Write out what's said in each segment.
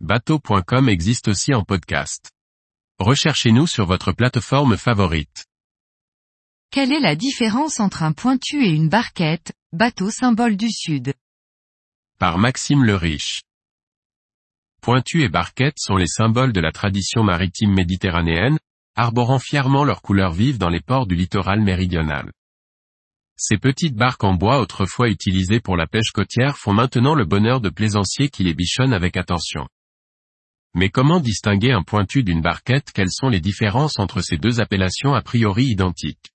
bateau.com existe aussi en podcast. Recherchez-nous sur votre plateforme favorite. Quelle est la différence entre un pointu et une barquette, bateau symbole du Sud Par Maxime le Riche. Pointu et barquette sont les symboles de la tradition maritime méditerranéenne, arborant fièrement leurs couleurs vives dans les ports du littoral méridional. Ces petites barques en bois autrefois utilisées pour la pêche côtière font maintenant le bonheur de plaisanciers qui les bichonnent avec attention. Mais comment distinguer un pointu d'une barquette? Quelles sont les différences entre ces deux appellations a priori identiques?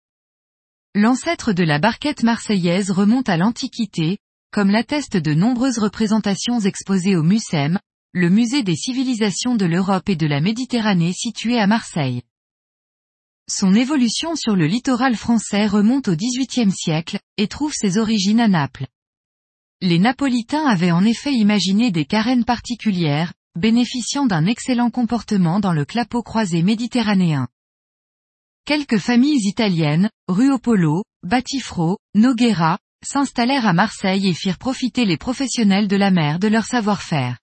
L'ancêtre de la barquette marseillaise remonte à l'Antiquité, comme l'attestent de nombreuses représentations exposées au MUSEM, le musée des civilisations de l'Europe et de la Méditerranée situé à Marseille. Son évolution sur le littoral français remonte au XVIIIe siècle, et trouve ses origines à Naples. Les Napolitains avaient en effet imaginé des carènes particulières, bénéficiant d'un excellent comportement dans le clapot croisé méditerranéen. Quelques familles italiennes, Ruopolo, Batifro, Noguera, s'installèrent à Marseille et firent profiter les professionnels de la mer de leur savoir-faire.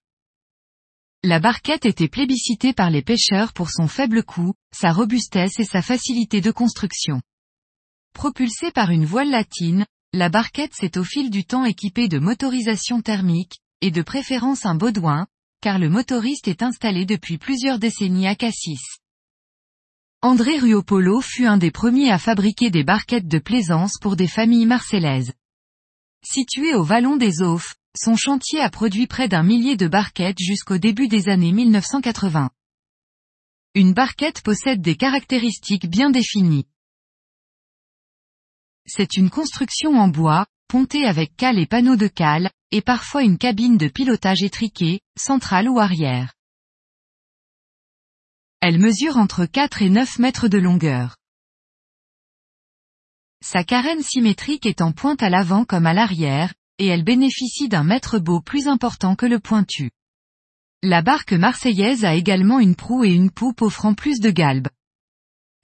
La barquette était plébiscitée par les pêcheurs pour son faible coût, sa robustesse et sa facilité de construction. Propulsée par une voile latine, la barquette s'est au fil du temps équipée de motorisation thermique, et de préférence un baudouin, car le motoriste est installé depuis plusieurs décennies à Cassis. André Ruopolo fut un des premiers à fabriquer des barquettes de plaisance pour des familles marseillaises. Situé au Vallon des Aufs, son chantier a produit près d'un millier de barquettes jusqu'au début des années 1980. Une barquette possède des caractéristiques bien définies. C'est une construction en bois, pontée avec cale et panneaux de cale, et parfois une cabine de pilotage étriquée, centrale ou arrière. Elle mesure entre 4 et 9 mètres de longueur. Sa carène symétrique est en pointe à l'avant comme à l'arrière, et elle bénéficie d'un mètre beau plus important que le pointu. La barque marseillaise a également une proue et une poupe offrant plus de galbe.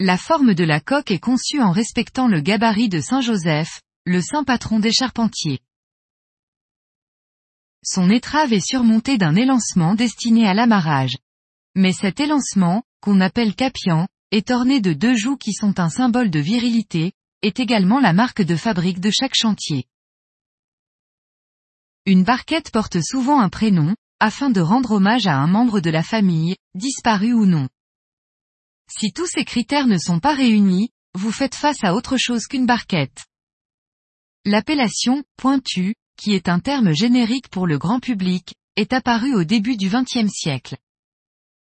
La forme de la coque est conçue en respectant le gabarit de Saint-Joseph, le saint patron des charpentiers. Son étrave est surmontée d'un élancement destiné à l'amarrage. Mais cet élancement, qu'on appelle capian, est orné de deux joues qui sont un symbole de virilité, est également la marque de fabrique de chaque chantier. Une barquette porte souvent un prénom, afin de rendre hommage à un membre de la famille, disparu ou non. Si tous ces critères ne sont pas réunis, vous faites face à autre chose qu'une barquette. L'appellation, pointu, qui est un terme générique pour le grand public, est apparue au début du XXe siècle.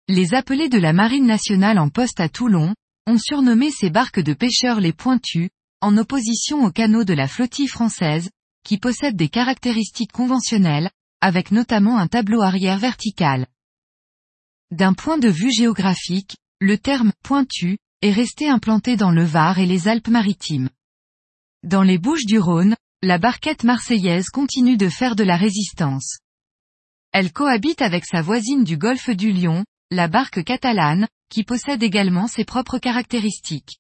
Les appelés de la Marine nationale en poste à Toulon, ont surnommé ces barques de pêcheurs les pointus, en opposition aux canaux de la flottille française, qui possède des caractéristiques conventionnelles, avec notamment un tableau arrière vertical. D'un point de vue géographique, le terme pointu est resté implanté dans le Var et les Alpes-Maritimes. Dans les Bouches du Rhône, la barquette marseillaise continue de faire de la résistance. Elle cohabite avec sa voisine du golfe du Lion, la barque catalane, qui possède également ses propres caractéristiques.